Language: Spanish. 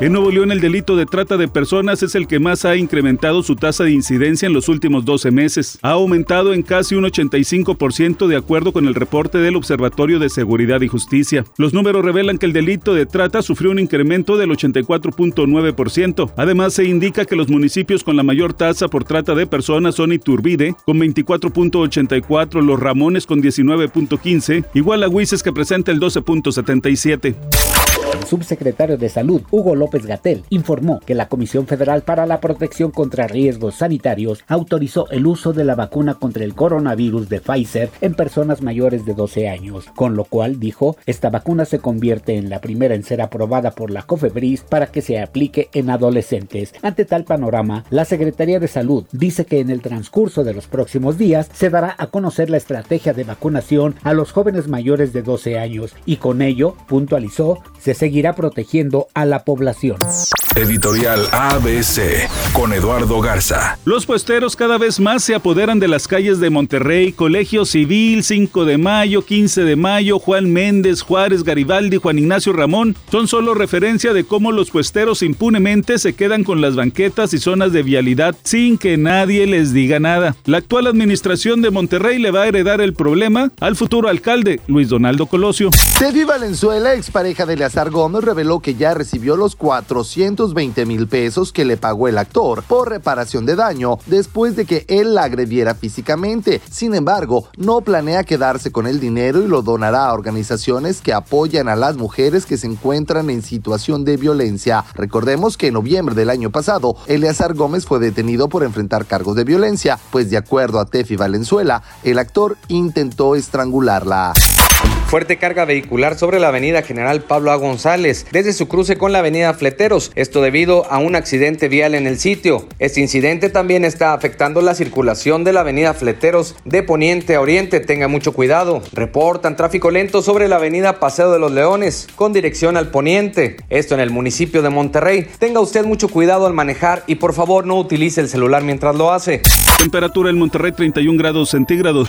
En Nuevo León el delito de trata de personas es el que más ha incrementado su tasa de incidencia en los últimos 12 meses. Ha aumentado en casi un 85% de acuerdo con el reporte del Observatorio de Seguridad y Justicia. Los números revelan que el delito de trata sufrió un incremento del 84.9%. Además se indica que los municipios con la mayor tasa por trata de personas son Iturbide con 24.84, Los Ramones con 19.15, igual a Huises que presenta el 12.77. Subsecretario de Salud, Hugo López Gatel, informó que la Comisión Federal para la Protección contra Riesgos Sanitarios autorizó el uso de la vacuna contra el coronavirus de Pfizer en personas mayores de 12 años, con lo cual, dijo, esta vacuna se convierte en la primera en ser aprobada por la COFEBRIS para que se aplique en adolescentes. Ante tal panorama, la Secretaría de Salud dice que en el transcurso de los próximos días se dará a conocer la estrategia de vacunación a los jóvenes mayores de 12 años y con ello, puntualizó, se seguirá protegiendo a la población. Editorial ABC con Eduardo Garza. Los puesteros cada vez más se apoderan de las calles de Monterrey, Colegio Civil, 5 de mayo, 15 de mayo, Juan Méndez, Juárez, Garibaldi, Juan Ignacio Ramón. Son solo referencia de cómo los puesteros impunemente se quedan con las banquetas y zonas de vialidad sin que nadie les diga nada. La actual administración de Monterrey le va a heredar el problema al futuro alcalde, Luis Donaldo Colosio. Tevi Valenzuela, expareja de Leazar Gómez, reveló que ya recibió los 400 20 mil pesos que le pagó el actor por reparación de daño después de que él la agrediera físicamente. Sin embargo, no planea quedarse con el dinero y lo donará a organizaciones que apoyan a las mujeres que se encuentran en situación de violencia. Recordemos que en noviembre del año pasado, Eleazar Gómez fue detenido por enfrentar cargos de violencia, pues de acuerdo a Tefi Valenzuela, el actor intentó estrangularla. Fuerte carga vehicular sobre la avenida General Pablo A. González, desde su cruce con la avenida Fleteros, esto debido a un accidente vial en el sitio. Este incidente también está afectando la circulación de la avenida Fleteros de poniente a oriente, tenga mucho cuidado. Reportan tráfico lento sobre la avenida Paseo de los Leones, con dirección al poniente, esto en el municipio de Monterrey. Tenga usted mucho cuidado al manejar y por favor no utilice el celular mientras lo hace. Temperatura en Monterrey 31 grados centígrados.